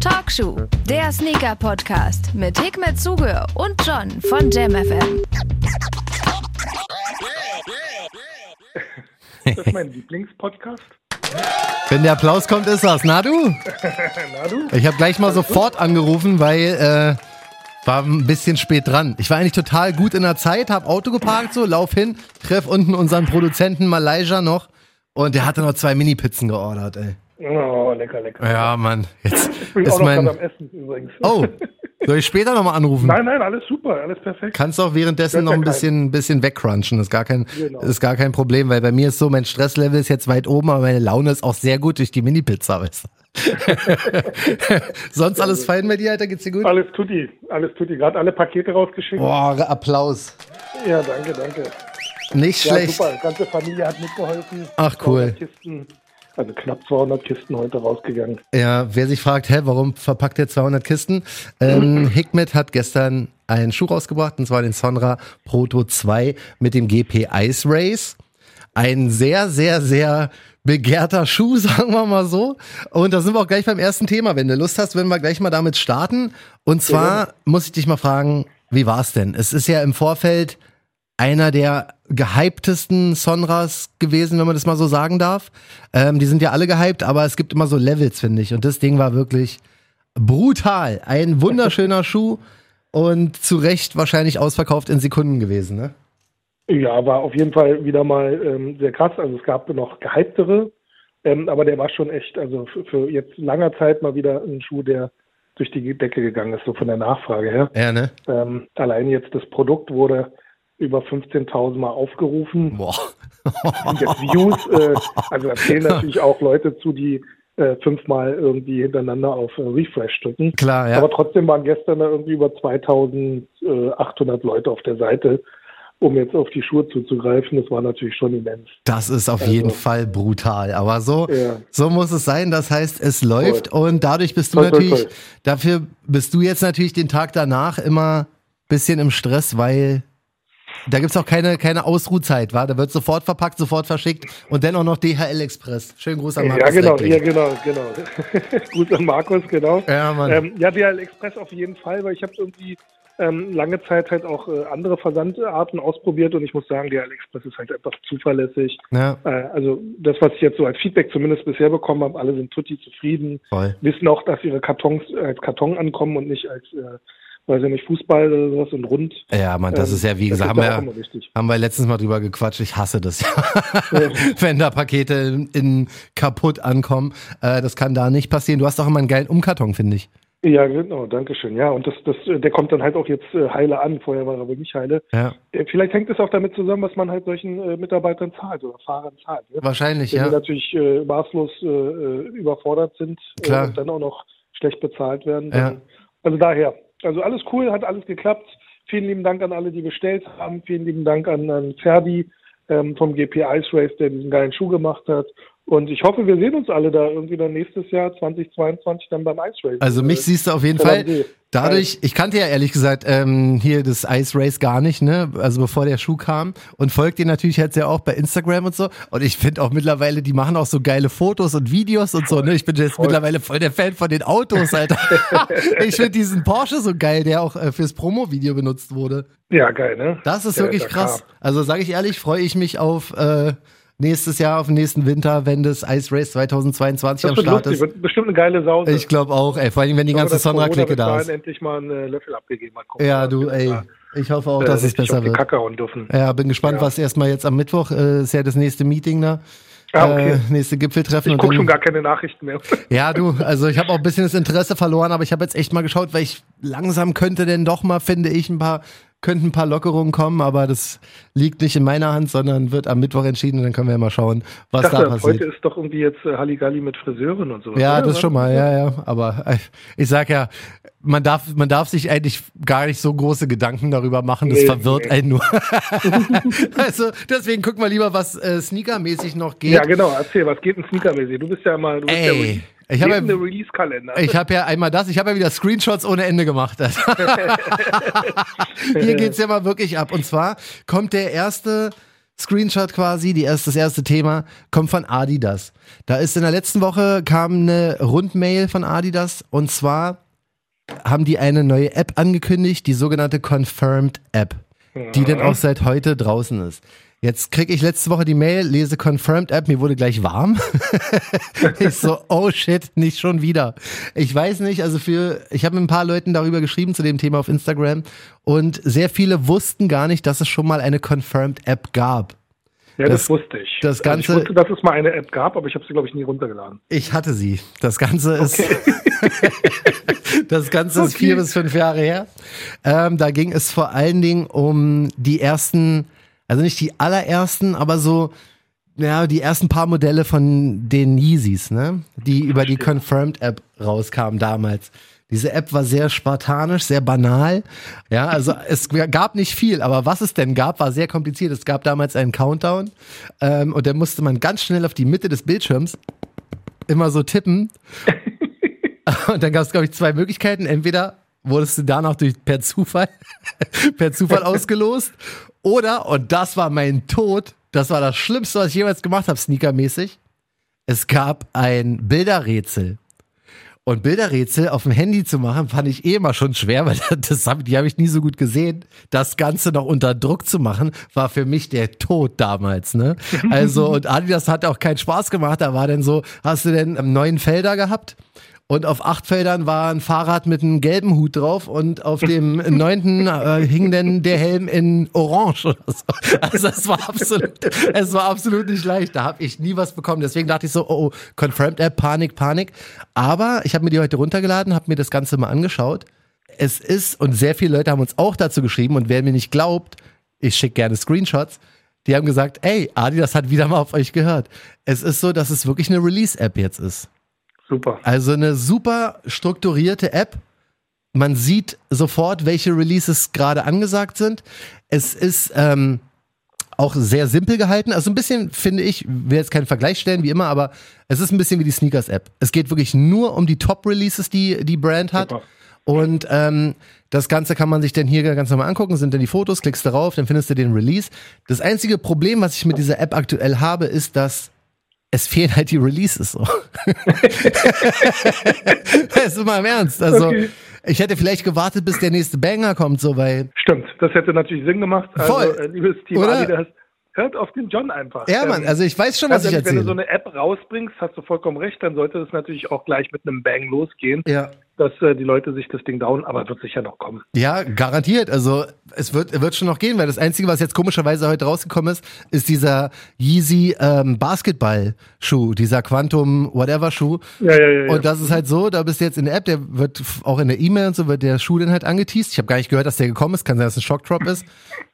Talkshow, der Sneaker-Podcast mit Hikmet Zuge und John von JamFM. Das ist mein Lieblingspodcast. Wenn der Applaus kommt, ist das. Na du? Na du? Ich habe gleich mal sofort angerufen, weil äh, war ein bisschen spät dran. Ich war eigentlich total gut in der Zeit, hab Auto geparkt, so, lauf hin, treff unten unseren Produzenten Malaysia noch und der hatte noch zwei Mini-Pizzen geordert, ey. Oh, lecker, lecker. Ja, Mann. Jetzt Ich bin auch ist noch mein. am Essen übrigens. Oh, soll ich später nochmal anrufen? Nein, nein, alles super, alles perfekt. Kannst auch währenddessen noch ein bisschen, bisschen wegcrunchen. Ist gar kein, Genau. ist gar kein Problem, weil bei mir ist so, mein Stresslevel ist jetzt weit oben, aber meine Laune ist auch sehr gut durch die Mini-Pizza, weißt du? Sonst alles fein bei dir, Alter? Geht's dir gut? Alles tutti, alles tutti. Gerade alle Pakete rausgeschickt. Boah, Applaus. Ja, danke, danke. Nicht Ja, schlecht. super. Die ganze Familie hat mitgeholfen. Ach, cool. 200 Kisten, also knapp 200 Kisten heute rausgegangen. Ja, wer sich fragt, hä, warum verpackt ihr 200 Kisten? Ähm, Hikmet hat gestern einen Schuh rausgebracht, und zwar den Sonra Proto 2 mit dem GP Ice Race. Ein sehr, sehr, sehr begehrter Schuh, sagen wir mal so. Und da sind wir auch gleich beim ersten Thema. Wenn du Lust hast, werden wir gleich mal damit starten. Und zwar muss ich dich mal fragen, wie war's denn? Es ist ja im Vorfeld einer der gehyptesten Sonras gewesen, wenn man das mal so sagen darf. Ähm, die sind ja alle gehypt, aber es gibt immer so Levels, finde ich. Und das Ding war wirklich brutal. Ein wunderschöner Schuh und zu Recht wahrscheinlich ausverkauft in Sekunden gewesen, ne? Ja, war auf jeden Fall wieder mal ähm, sehr krass. Also es gab noch gehyptere, ähm, aber der war schon echt, also für, für jetzt langer Zeit mal wieder ein Schuh, der durch die Decke gegangen ist, so von der Nachfrage her. Ja, ne? Ähm, allein jetzt das Produkt wurde über 15.000 Mal aufgerufen. Boah. Und jetzt Views, äh, also da zählen natürlich auch Leute zu, die äh, fünfmal irgendwie hintereinander auf äh, Refresh drücken. Klar, ja. Aber trotzdem waren gestern da irgendwie über 2.800 Leute auf der Seite, um jetzt auf die Schuhe zuzugreifen. Das war natürlich schon immens. Das ist auf jeden Fall brutal. Aber so, Also Ja. so muss es sein. Das heißt, es läuft und dadurch bist du Toll, toll, natürlich, toll. dafür bist du jetzt natürlich den Tag danach immer bisschen im Stress, weil da gibt's auch keine, keine Ausruhzeit, war? Da wird sofort verpackt, sofort verschickt und dann auch noch DHL Express. Schönen Gruß an Markus ja, genau, Reckling. ja, genau, genau. Gut an Markus, genau. Ja, Mann. Ähm, ja, DHL Express auf jeden Fall, weil ich habe irgendwie ähm, lange Zeit halt auch äh, andere Versandarten ausprobiert und ich muss sagen, DHL Express ist halt einfach zuverlässig. Ja, Äh, also das, was ich jetzt so als Feedback zumindest bisher bekommen habe, alle sind tutti zufrieden, voll. wissen auch, dass ihre Kartons als Karton ankommen und nicht als, äh, weiß ich nicht, Fußball oder sowas und rund. Ja, Mann, das Ähm, ist ja, wie gesagt, haben wir, haben wir letztens mal drüber gequatscht. Ich hasse das ja. Wenn da Pakete in, in kaputt ankommen. Äh, das kann da nicht passieren. Du hast auch immer einen geilen Umkarton, finde ich. Ja, genau, danke schön. Ja, und das, das, der kommt dann halt auch jetzt äh, heile an. Vorher war er aber nicht heile. Ja. Äh, Vielleicht hängt es auch damit zusammen, was man halt solchen äh, Mitarbeitern zahlt oder Fahrern zahlt. Ne? Wahrscheinlich, Wenn die ja. natürlich äh, maßlos äh, äh, überfordert sind Klar. äh, und dann auch noch schlecht bezahlt werden. Ja. Also daher, also alles cool, hat alles geklappt. Vielen lieben Dank an alle, die bestellt haben. Vielen lieben Dank an, an Ferdi ähm, vom GP Ice Race, der diesen geilen Schuh gemacht hat. Und ich hoffe, wir sehen uns alle da irgendwie dann nächstes Jahr 2022 dann beim Ice Race. Also mich Äh, siehst du auf jeden Voll Fall. Dadurch, ich kannte ja ehrlich gesagt ähm, hier das Ice Race gar nicht, ne? Also bevor der Schuh kam und folgt dir natürlich jetzt ja auch bei Instagram und so. Und ich finde auch mittlerweile, die machen auch so geile Fotos und Videos und so, ne? Ich bin jetzt mittlerweile voll der Fan von den Autos, Alter. ich finde diesen Porsche so geil, der auch äh, fürs Promo-Video benutzt wurde. Ja, geil, ne? Das ist Der wirklich krass. Also sage ich ehrlich, freue ich mich auf äh, nächstes Jahr, auf den nächsten Winter, wenn das Ice Race 2022 Das am Start lustig, ist. wird bestimmt eine geile Sause. Ich glaube auch, ey. Vor allem, wenn die ganze Sonra-Clique da ist. endlich mal einen äh, Löffel abgegeben hat. Gucken Ja, du, ey. da, Ich hoffe auch, äh, dass es richtig besser wird. Kacke hauen dürfen. Ja, bin gespannt, Ja. was erstmal jetzt am Mittwoch äh, ist ja das nächste Meeting da. Ah, okay. Äh, nächste Gipfeltreffen. Ich gucke schon gar keine Nachrichten mehr. ja, du, also ich habe auch ein bisschen das Interesse verloren, aber ich habe jetzt echt mal geschaut, weil ich langsam könnte denn doch mal, finde ich, ein paar, könnten ein paar Lockerungen kommen, aber das liegt nicht in meiner Hand, sondern wird am Mittwoch entschieden und dann können wir ja mal schauen, was Ich da dachte, passiert. heute ist doch irgendwie jetzt äh, Halligalli mit Friseuren und sowas. Ja, oder? das schon mal, ja, ja. Aber äh, ich sag ja, man darf, man darf sich eigentlich gar nicht so große Gedanken darüber machen. Das Nee, verwirrt nee. einen nur. also deswegen gucken wir lieber, was äh, sneakermäßig noch geht. Ja, genau. Erzähl, was geht denn sneakermäßig? Du bist ja mal, du bist ja Ey, ich habe ja, ich hab ja einmal das, ich habe ja wieder Screenshots ohne Ende gemacht. Hier geht's ja mal wirklich ab. Und zwar kommt der erste Screenshot quasi, die erst, das erste Thema, kommt von Adidas. Da ist in der letzten Woche kam eine Rundmail von Adidas und zwar haben die eine neue App angekündigt, die sogenannte Confirmed App, die denn auch seit heute draußen ist. Jetzt kriege ich letzte Woche die Mail, lese Confirmed App, mir wurde gleich warm. ich so, oh shit, nicht schon wieder. Ich weiß nicht, also für, ich habe mit ein paar Leuten darüber geschrieben zu dem Thema auf Instagram und sehr viele wussten gar nicht, dass es schon mal eine Confirmed App gab. Ja, das, das wusste ich. Das Ganze, also ich wusste, dass es mal eine App gab, aber ich habe sie, glaube ich, nie runtergeladen. Ich hatte sie. Das Ganze ist, okay. das Ganze okay. ist vier bis fünf Jahre her. Ähm, da ging es vor allen Dingen um die ersten, also nicht die allerersten, aber so, ja, die ersten paar Modelle von den Yeezys, ne? Die über die Confirmed App rauskamen damals. Diese App war sehr spartanisch, sehr banal. Ja, also es gab nicht viel, aber was es denn gab, war sehr kompliziert. Es gab damals einen Countdown ähm, und da musste man ganz schnell auf die Mitte des Bildschirms immer so tippen. und dann gab es, glaube ich, zwei Möglichkeiten. Entweder wurdest du danach durch per Zufall, per Zufall ausgelost. Oder, und das war mein Tod, das war das Schlimmste, was ich jemals gemacht habe, sneakermäßig. Es gab ein Bilderrätsel. Und Bilderrätsel auf dem Handy zu machen, fand ich eh immer schon schwer, weil das hab, die habe ich nie so gut gesehen. Das Ganze noch unter Druck zu machen, war für mich der Tod damals. Ne? Also, und Adidas hat auch keinen Spaß gemacht. Da war denn so, hast du denn neuen Felder gehabt? Und auf acht Feldern war ein Fahrrad mit einem gelben Hut drauf und auf dem neunten äh, hing dann der Helm in Orange oder so. Also es war absolut, es war absolut nicht leicht. Da habe ich nie was bekommen. Deswegen dachte ich so, oh, oh Confirmed App, Panik, Panik. Aber ich habe mir die heute runtergeladen, habe mir das Ganze mal angeschaut. Es ist, und sehr viele Leute haben uns auch dazu geschrieben, und wer mir nicht glaubt, ich schicke gerne Screenshots. Die haben gesagt, ey, Adi, das hat wieder mal auf euch gehört. Es ist so, dass es wirklich eine Release-App jetzt ist. Super. Also eine super strukturierte App. Man sieht sofort, welche Releases gerade angesagt sind. Es ist ähm, auch sehr simpel gehalten. Also ein bisschen, finde ich, will jetzt keinen Vergleich stellen, wie immer, aber es ist ein bisschen wie die Sneakers-App. Es geht wirklich nur um die Top-Releases, die die Brand hat. Super. Und ähm, das Ganze kann man sich dann hier ganz normal angucken, sind dann die Fotos, klickst darauf, dann findest du den Release. Das einzige Problem, was ich mit dieser App aktuell habe, ist, dass es fehlen halt die Releases so. das ist mal im Ernst. Also okay. ich hätte vielleicht gewartet, bis der nächste Banger kommt, so weil. Stimmt, das hätte natürlich Sinn gemacht. Also, Voll. äh, liebes Team Oder? Adidas, hört auf den John einfach. Ja, Mann, also ich weiß schon, was also, ich erzähle. Wenn du so eine App rausbringst, hast du vollkommen recht, dann sollte das natürlich auch gleich mit einem Bang losgehen. Ja dass äh, die Leute sich das Ding down, aber wird sicher noch kommen. Ja, garantiert. Also es wird, wird schon noch gehen, weil das Einzige, was jetzt komischerweise heute rausgekommen ist, ist dieser Yeezy ähm, Basketball-Schuh, dieser Quantum Whatever Schuh. Ja, ja, ja, und das ist halt so, da bist du jetzt in der App, der wird auch in der E-Mail und so wird der Schuh dann halt angeteased. Ich habe gar nicht gehört, dass der gekommen ist, kann sein, dass es ein Shockdrop ist.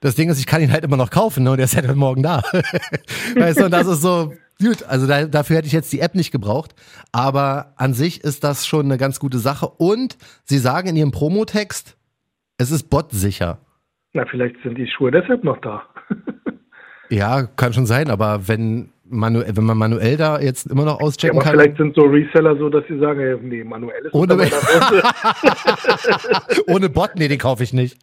Das Ding ist, ich kann ihn halt immer noch kaufen, ne? Und der ist halt morgen da. weißt du, und das ist so, Gut, also da, dafür hätte ich jetzt die App nicht gebraucht. Aber an sich ist das schon eine ganz gute Sache. Und sie sagen in ihrem Promotext, es ist botsicher. Na, vielleicht sind die Schuhe deshalb noch da. ja, kann schon sein, aber wenn, manu wenn man manuell da jetzt immer noch auschecken ja, aber kann. Vielleicht sind so Reseller so, dass sie sagen, nee, manuell ist ohne, ohne Bot, nee, den kaufe ich nicht.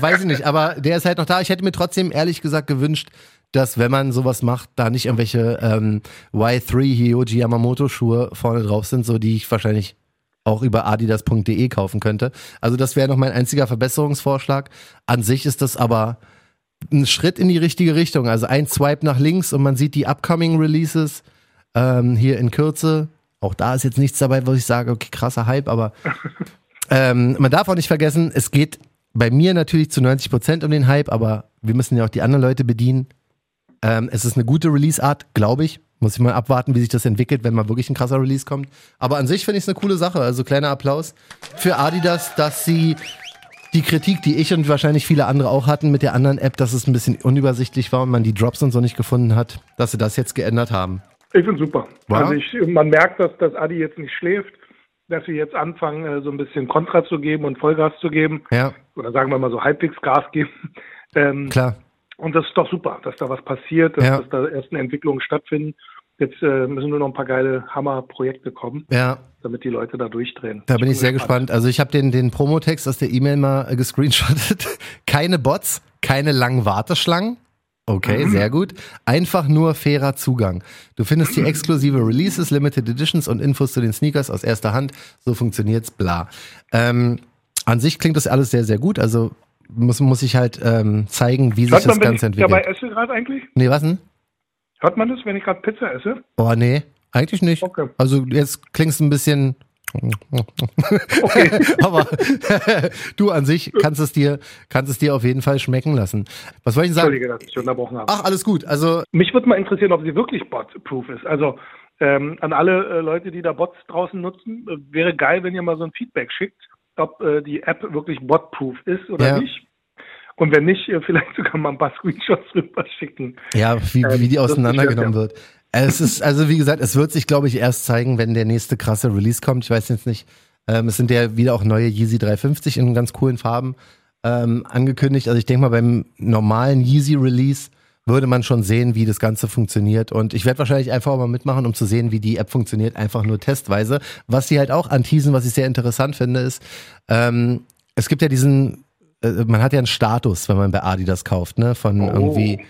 Weiß ich nicht, aber der ist halt noch da. Ich hätte mir trotzdem ehrlich gesagt gewünscht, dass wenn man sowas macht, da nicht irgendwelche ähm, Y3 Hyoji Yamamoto Schuhe vorne drauf sind, so die ich wahrscheinlich auch über adidas.de kaufen könnte. Also das wäre noch mein einziger Verbesserungsvorschlag. An sich ist das aber ein Schritt in die richtige Richtung. Also ein Swipe nach links und man sieht die upcoming Releases ähm, hier in Kürze. Auch da ist jetzt nichts dabei, wo ich sage, okay, krasser Hype, aber ähm, man darf auch nicht vergessen, es geht bei mir natürlich zu 90 Prozent um den Hype, aber wir müssen ja auch die anderen Leute bedienen. Ähm, es ist eine gute Release-Art, glaube ich. Muss ich mal abwarten, wie sich das entwickelt, wenn mal wirklich ein krasser Release kommt. Aber an sich finde ich es eine coole Sache. Also kleiner Applaus für Adidas, dass sie die Kritik, die ich und wahrscheinlich viele andere auch hatten mit der anderen App, dass es ein bisschen unübersichtlich war und man die Drops und so nicht gefunden hat, dass sie das jetzt geändert haben. Ich finde super. Wow. Also ich, man merkt, dass, dass Adi jetzt nicht schläft, dass sie jetzt anfangen, äh, so ein bisschen Kontra zu geben und Vollgas zu geben. Ja. Oder sagen wir mal so halbwegs Gas geben. Ähm, Klar. Und das ist doch super, dass da was passiert, dass, Ja. dass da ersten Entwicklungen stattfinden. Jetzt äh, müssen nur noch ein paar geile Hammerprojekte kommen, Ja, damit die Leute da durchdrehen. da bin ich sehr gespannt. Also ich habe den, den Promotext aus der E-Mail mal äh, gescreenshottet. Keine Bots, keine langen Warteschlangen. Okay, sehr gut. Einfach nur fairer Zugang. Du findest hier exklusive Releases, Limited Editions und Infos zu den Sneakers aus erster Hand. So funktioniert's, bla. Ähm, an sich klingt das alles sehr, sehr gut. Also muss, muss ich halt ähm, zeigen, wie sich Hört das man, wenn Ganze ich dabei entwickelt. esse gerade eigentlich? Nee, was denn? Hört man das, wenn ich gerade Pizza esse? Oh, nee, eigentlich nicht. Okay. Also jetzt klingst du ein bisschen. Okay. Aber du an sich kannst es dir, kannst es dir auf jeden Fall schmecken lassen. Was wollte ich sagen? Entschuldige, dass ich unterbrochen habe. Ach, alles gut. Also, Mich würde mal interessieren, ob sie wirklich bot-proof ist. Also ähm, an alle äh, Leute, die da Bots draußen nutzen, äh, wäre geil, wenn ihr mal so ein Feedback schickt, ob äh, die App wirklich bot-proof ist oder Ja. nicht. Und wenn nicht, äh, vielleicht sogar mal ein paar Screenshots rüber schicken. ja, wie, Ähm, wie die auseinandergenommen wird. Es ist, also wie gesagt, es wird sich, glaube ich, erst zeigen, wenn der nächste krasse Release kommt. Ich weiß jetzt nicht. Ähm, es sind ja wieder auch neue Yeezy 350 in ganz coolen Farben ähm, angekündigt. Also ich denke mal, beim normalen Yeezy Release würde man schon sehen, wie das Ganze funktioniert. Und ich werde wahrscheinlich einfach mal mitmachen, um zu sehen, wie die App funktioniert, einfach nur testweise. Was sie halt auch anteasen, was ich sehr interessant finde, ist, ähm, es gibt ja diesen, äh, man hat ja einen Status, wenn man bei Adidas kauft, ne? Von Oh. irgendwie,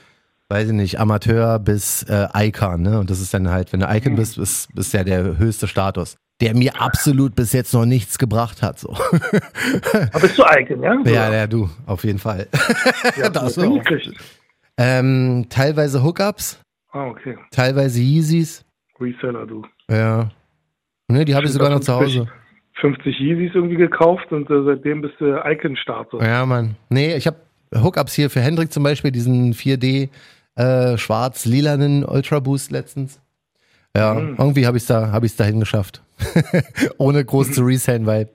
weiß ich nicht, Amateur bis äh, Icon, ne? Und das ist dann halt, wenn du Icon bist, ist, ist ja der höchste Status. Der mir absolut bis jetzt noch nichts gebracht hat. So. Aber bist du Icon, ja? ja, ja, du, auf jeden Fall. ja das das auch. Ähm, teilweise Hookups, Ah, okay. teilweise Yeezys. Reseller, du. Ja. Ne, die habe ich sogar noch zu Hause. 50 Yeezys irgendwie gekauft und äh, seitdem bist du Icon-Status. Ja, Mann. Nee, ich habe Hookups hier für Hendrik zum Beispiel, diesen 4D äh, schwarz-lilanen Ultra Boost letztens. Ja, Mhm. irgendwie habe ich es da, hab ich's dahin geschafft. Ohne groß zu resellen, weil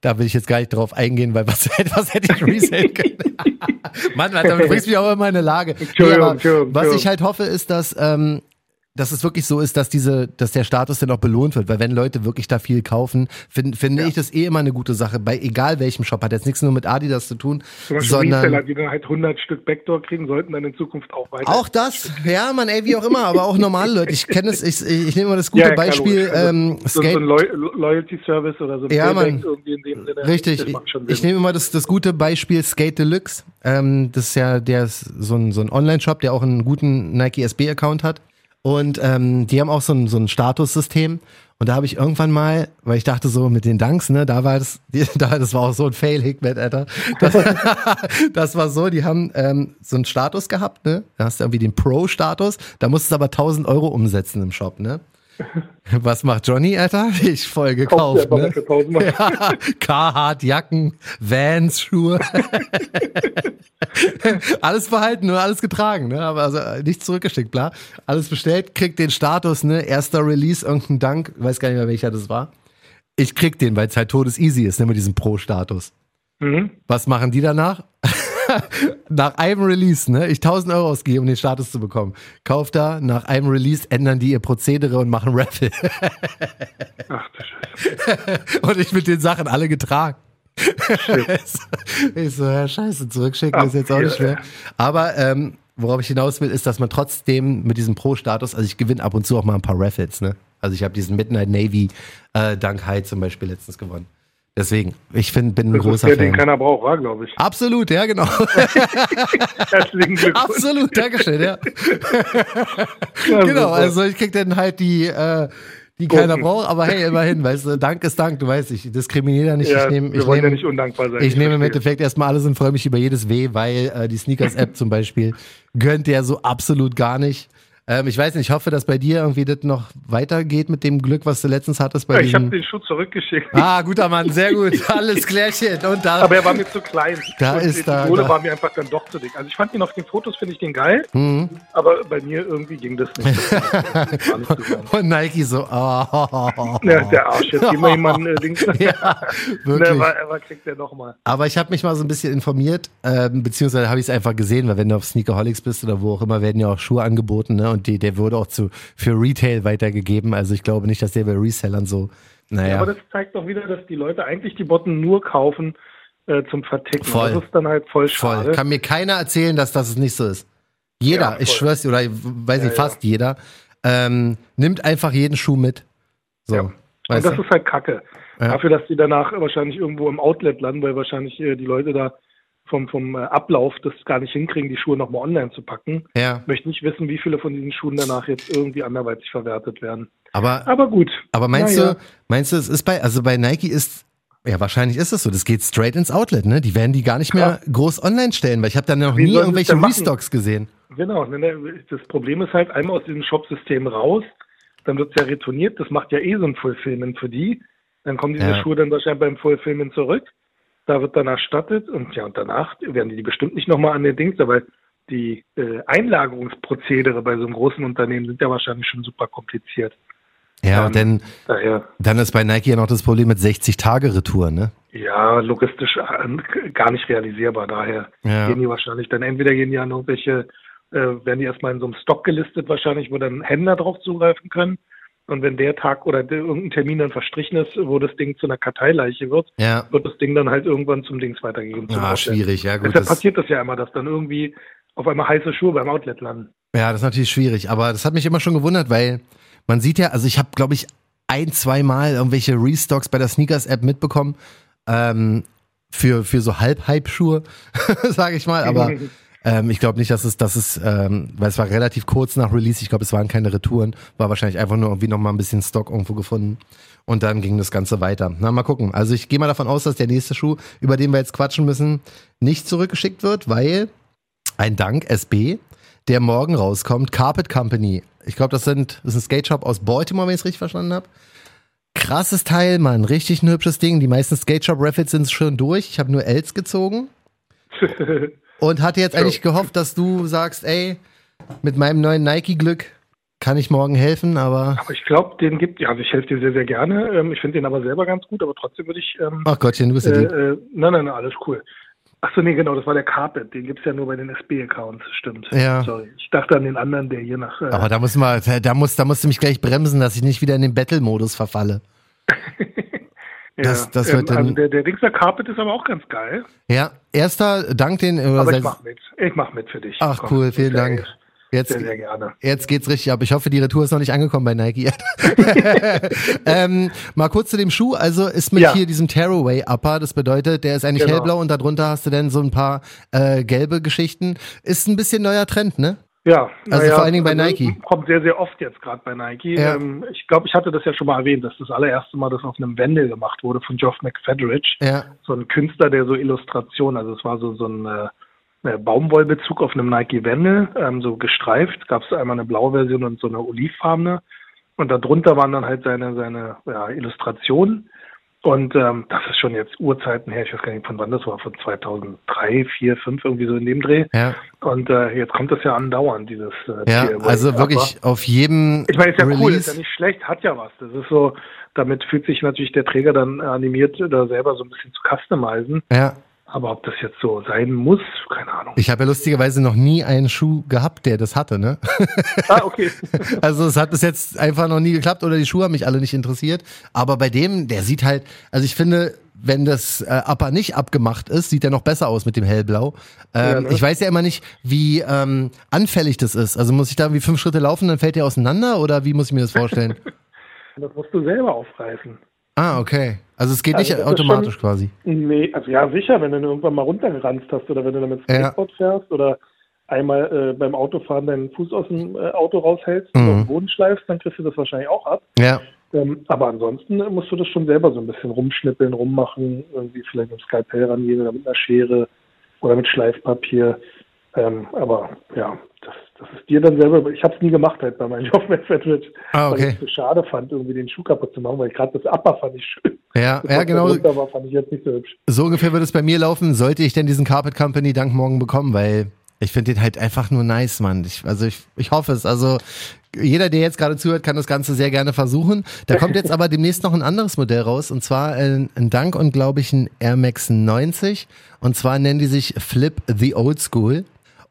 da will ich jetzt gar nicht drauf eingehen, weil was, was hätte ich resellen können? Mann, Alter, du bringst mich auch immer in eine Lage. Nee, Entschuldigung, aber Entschuldigung, was ich Entschuldigung. halt hoffe, ist, dass, ähm, dass es wirklich so ist, dass diese, dass der Status dann auch belohnt wird, weil wenn Leute wirklich da viel kaufen, find, finde ich das eh immer eine gute Sache, bei egal welchem Shop, hat jetzt nichts nur mit Adidas zu tun, Zum Beispiel sondern Reseller, die dann halt 100 Stück Backdoor kriegen, sollten dann in Zukunft auch weiter. auch das, ja, man, ey, wie auch immer, aber auch normale Leute. Ich kenne es, ich, ich nehme mal das gute Ja, ja, Beispiel. Also, ähm, so, so Skate, ein Loy Loyalty Service oder so Ja, Sinne. Richtig, ich, ich nehme immer das, das gute Beispiel Skate Deluxe. Ähm, das ist ja der ist so ein, so ein Online-Shop, der auch einen guten Nike SB-Account hat. Und ähm, die haben auch so ein, so ein Statussystem. Und da habe ich irgendwann mal, weil ich dachte so mit den Danks, ne, da war das, da, das war auch so ein Fail, Hickmet, Alter. Das, das war so, die haben ähm, so einen Status gehabt, ne? Da hast du irgendwie den Pro-Status, da musstest du aber 1000 Euro umsetzen im Shop, ne? Was macht Johnny, Alter? Ich voll gekauft, ne? für 1000 Mal. Ja, Carhartt, Jacken, Vans, Schuhe. alles behalten, nur alles getragen, ne? Aber also äh, nichts zurückgeschickt, bla. Alles bestellt, kriegt den Status, ne? Erster Release, irgendein Dank, weiß gar nicht mehr welcher das war. Ich krieg den, weil es halt todes easy ist, ne, mit diesem Pro-Status. Mhm. Was machen die danach? nach einem Release, ne? Ich 1000 Euro ausgebe, um den Status zu bekommen. Kauf da, nach einem Release ändern die ihr Prozedere und machen Raffle. Ach du Scheiße. und ich mit den Sachen alle getragen. ich so, ja, scheiße, zurückschicken ist jetzt auch nicht schwer. Aber ähm, worauf ich hinaus will, ist, dass man trotzdem mit diesem Pro-Status, also ich gewinne ab und zu auch mal ein paar Raffles, ne? Also ich habe diesen Midnight Navy äh, Dank High zum Beispiel letztens gewonnen. Deswegen, ich find, bin ein Das ist großer der, den Fan. keiner braucht, war, glaube ich. Absolut, ja, genau. Herzlichen Glückwunsch. Absolut, Dankeschön, ja. Ja, Genau, also ich krieg dann halt die, äh, die keiner braucht, aber hey, immerhin, weißt du, Dank ist Dank, du weißt, ich diskriminiere da nicht. ja, ich nehme, wir ich wollen ja nehme, nicht undankbar sein. ich nehme im. Endeffekt erstmal alles und freue mich über jedes Weh, weil äh, die Sneakers-App zum Beispiel gönnt der so absolut gar nicht. Ähm, ich weiß nicht, ich hoffe, dass bei dir irgendwie das noch weitergeht mit dem Glück, was du letztens hattest bei Ja, ich habe den Schuh zurückgeschickt. Ah, guter Mann, sehr gut, alles klärchen. Und da, Aber er war mir zu klein. Da und ist die Sohle war mir einfach dann doch zu dick. Also ich fand ihn auf den Fotos, finde ich den geil, Mhm. aber bei mir irgendwie ging das nicht. War und Nike so, oh, Ja, der Arsch, jetzt wir ihm mal ein äh, Ding. ja, Ne, wirklich. aber, aber kriegt er noch mal. Aber ich habe mich mal so ein bisschen informiert, ähm, beziehungsweise habe ich es einfach gesehen, weil wenn du auf Sneakerholics bist oder wo auch immer, werden ja auch Schuhe angeboten, ne? Und die, der wurde auch zu für Retail weitergegeben. Also ich glaube nicht, dass der bei Resellern so, naja. Aber das zeigt doch wieder, dass die Leute eigentlich die Botten nur kaufen äh, zum Verticken. Voll. Das ist dann halt voll Voll. schade. Kann mir keiner erzählen, dass das nicht so ist. Jeder, Ja, ich voll. schwör's oder weiß Ja, nicht, fast jeder, ähm, nimmt einfach jeden Schuh mit. So. Ja. Und das du? ist halt kacke. Ja. Dafür, dass die danach wahrscheinlich irgendwo im Outlet landen, weil wahrscheinlich äh, die Leute da vom, vom äh, Ablauf das gar nicht hinkriegen, die Schuhe nochmal online zu packen. Ja. Ich möchte nicht wissen, wie viele von diesen Schuhen danach jetzt irgendwie anderweitig verwertet werden. Aber, Aber gut. aber meinst Naja. du, meinst du, es ist bei, also bei Nike ist, ja, wahrscheinlich ist es so. Das geht straight ins Outlet, ne? Die werden die gar nicht mehr groß online stellen, weil ich habe dann noch Wie nie es irgendwelche? Restocks gesehen. Genau, ne, ne, das Problem ist halt einmal aus diesem Shop-System raus, dann wird's ja retourniert, das macht ja eh so ein Fulfillment für die. Dann kommen diese Ja. Schuhe dann wahrscheinlich beim Fulfillment zurück. Da wird dann erstattet und ja, und danach werden die bestimmt nicht nochmal an den Dings, aber die äh, Einlagerungsprozedere bei so einem großen Unternehmen sind ja wahrscheinlich schon super kompliziert. Ja, Ähm, denn Daher, dann ist bei Nike ja noch das Problem mit 60 Tage Retour, ne? ja, logistisch äh, gar nicht realisierbar. Daher Ja. gehen die wahrscheinlich dann entweder gehen die an irgendwelche, äh, werden die erstmal in so einem Stock gelistet wahrscheinlich, wo dann Händler drauf zugreifen können. Und wenn der Tag oder der, irgendein Termin dann verstrichen ist, wo das Ding zu einer Karteileiche wird, Ja. wird das Ding dann halt irgendwann zum Dings weitergegeben. Ah, schwierig, ja gut. Deshalb Das, passiert das ja immer, dass dann irgendwie auf einmal heiße Schuhe beim Outlet landen. ja, das ist natürlich schwierig, aber das hat mich immer schon gewundert, weil man sieht ja, also ich habe, glaube ich, ein, zwei Mal irgendwelche Restocks bei der Sneakers-App mitbekommen, ähm, für, für so Halb-Hype-Schuhe, sage ich mal, aber ähm, ich glaube nicht, dass es, dass es, ähm, weil es war relativ kurz nach Release, ich glaube, es waren keine Retouren, war wahrscheinlich einfach nur irgendwie nochmal ein bisschen Stock irgendwo gefunden und dann ging das Ganze weiter. Na, mal gucken. Also ich gehe mal davon aus, dass der nächste Schuh, über den wir jetzt quatschen müssen, nicht zurückgeschickt wird, weil ein Dank SB, der morgen rauskommt, Carpet Company. Ich glaube, das sind das ist ein Skate Shop aus Baltimore, wenn ich es richtig verstanden habe. Krasses Teil, Mann, richtig ein hübsches Ding. Die meisten Skate Shop Raffles sind schon durch. Ich habe nur Els gezogen und hatte jetzt eigentlich gehofft, dass du sagst, ey, mit meinem neuen Nike Glück kann ich morgen helfen, aber Aber ich glaube, den gibt, ja, also ich helfe dir sehr, sehr gerne. Ähm, ich finde den aber selber ganz gut, aber trotzdem würde ich, ähm, ach Gottchen, du bist ja äh, lieb. äh, nein, nein, nein, alles cool. Ach so, nee, genau, das war der Carpet. Den gibt's ja nur bei den SB-Accounts, stimmt. Ja. Sorry. Ich dachte an den anderen, der hier nach. Äh, Aber da muss man, da muss, da musst du mich gleich bremsen, dass ich nicht wieder in den Battle-Modus verfalle. das- das wird ähm, also dann- der, der Dings der Carpet ist aber auch ganz geil. Ja, erster Dank den. äh, Aber ich mach mit. Ich mach mit für dich. Ach Komm, cool, vielen Dank. Jetzt, Sehr, sehr gerne. jetzt geht's richtig ab. Ich hoffe, die Retour ist noch nicht angekommen bei Nike. ähm, mal kurz zu dem Schuh. Also ist mit Ja. hier diesem Tearaway Upper. Das bedeutet, der ist eigentlich Genau. hellblau und darunter hast du dann so ein paar äh, gelbe Geschichten. Ist ein bisschen neuer Trend, ne? Ja, Also naja, vor allen Dingen bei Nike. Kommt sehr, sehr oft jetzt gerade bei Nike. Ja. Ähm, ich glaube, ich hatte das ja schon mal erwähnt, dass das allererste Mal das auf einem Wendel gemacht wurde von Geoff McFedridge. Ja. So ein Künstler, der so Illustration, also es war so, so ein äh, äh, Baumwollbezug auf einem Nike Wendel, ähm, so gestreift. Gab es einmal eine blaue Version und so eine olivfarbene. Und darunter waren dann halt seine, seine ja, Illustrationen. Und ähm, das ist schon jetzt Urzeiten her, ich weiß gar nicht von wann das war, von 2003, 4, 5, irgendwie so in dem Dreh. Ja. Und äh, jetzt kommt das ja andauernd, dieses äh, Ja, Tearaway. also Aber wirklich auf jedem Ich meine, ist ja Release. cool, ist ja nicht schlecht, hat ja was. Das ist so, damit fühlt sich natürlich der Träger dann animiert, da selber so ein bisschen zu customizen. ja. Aber ob das jetzt so sein muss, keine Ahnung. Ich habe ja lustigerweise noch nie einen Schuh gehabt, der das hatte, ne? ah, okay. Also es hat bis jetzt einfach noch nie geklappt oder die Schuhe haben mich alle nicht interessiert. Aber bei dem, der sieht halt, also ich finde, wenn das äh, Upper nicht abgemacht ist, sieht er noch besser aus mit dem hellblau. Ähm, Ja, ne? Ich weiß ja immer nicht, wie ähm, anfällig das ist. Also muss ich da wie fünf Schritte laufen, dann fällt der auseinander oder wie muss ich mir das vorstellen? Das musst du selber aufreißen. Ah, okay. Also es geht Also nicht automatisch schon- quasi. Nee, also ja, sicher, wenn du irgendwann mal runtergeranzt hast oder wenn du damit Ja. Skateboard fährst oder einmal äh, beim Autofahren deinen Fuß aus dem äh, Auto raushältst Mhm. und auf den Boden schleifst, dann kriegst du das wahrscheinlich auch ab. Ja. Ähm, aber ansonsten musst du das schon selber so ein bisschen rumschnippeln, rummachen, irgendwie vielleicht mit dem Skalpell rangehen oder mit einer Schere oder mit Schleifpapier. Ähm, aber ja, das, das ist dir dann selber. Ich habe es nie gemacht halt bei meinem Job mit Fetridge, Ah, weil okay. ich es so schade fand, irgendwie den Schuh kaputt zu machen, weil ich gerade das Upper fand ich schön. Ja, Das, ja genau. war, fand ich jetzt nicht so hübsch. So ungefähr wird es bei mir laufen, sollte ich denn diesen Carpet Company Dank morgen bekommen, weil ich finde den halt einfach nur nice, Mann. Ich, also ich, ich hoffe es. Also jeder, der jetzt gerade zuhört, kann das Ganze sehr gerne versuchen. Da kommt jetzt aber demnächst noch ein anderes Modell raus und zwar ein, ein Dank und glaube ich ein Air Max 90 und zwar nennen die sich Flip the Old School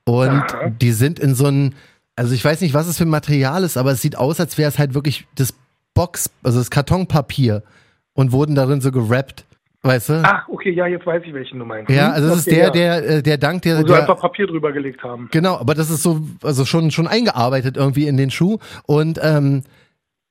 und Aha. die sind in so ein, also ich weiß nicht, was es für ein Material ist, aber es sieht aus, als wäre es halt wirklich das Box, also das Kartonpapier und wurden darin so gerappt, weißt du? Ah, okay, ja, jetzt weiß ich, welchen du meinst. Ja, Hm? also das ist Okay, der, ja. der, äh, der Dank, der, Wo sie einfach Papier drüber gelegt haben. genau, aber das ist so, also schon, schon eingearbeitet irgendwie in den Schuh und ähm,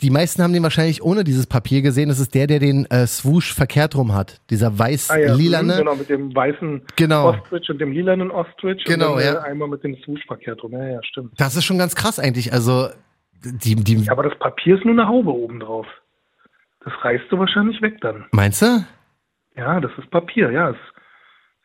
die meisten haben den wahrscheinlich ohne dieses Papier gesehen. Das ist der, der den äh, Swoosh verkehrt rum hat. Dieser weiß-lilane. Ah, ja, genau, mit dem weißen Genau. Ostrich und dem lilanen Ostrich. Genau, und dann, ja. äh, Einmal mit dem Swoosh verkehrt rum. Ja, ja, stimmt. Das ist schon ganz krass eigentlich. Also, die, die, Ja, aber das Papier ist nur eine Haube oben drauf. Das reißt du wahrscheinlich weg dann. meinst du? Ja, das ist Papier, ja. Das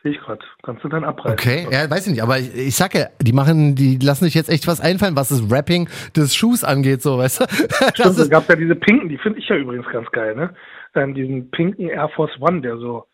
sehe ich gerade. Kannst du dann abreißen. Okay, ja, weiß ich nicht, aber ich, ich sag ja, die machen, die lassen sich jetzt echt was einfallen, was das Wrapping des Schuhs angeht, so, weißt du? Stimmt, es gab ja diese pinken, die finde ich ja übrigens ganz geil, ne? Ähm, diesen pinken Air Force One, der so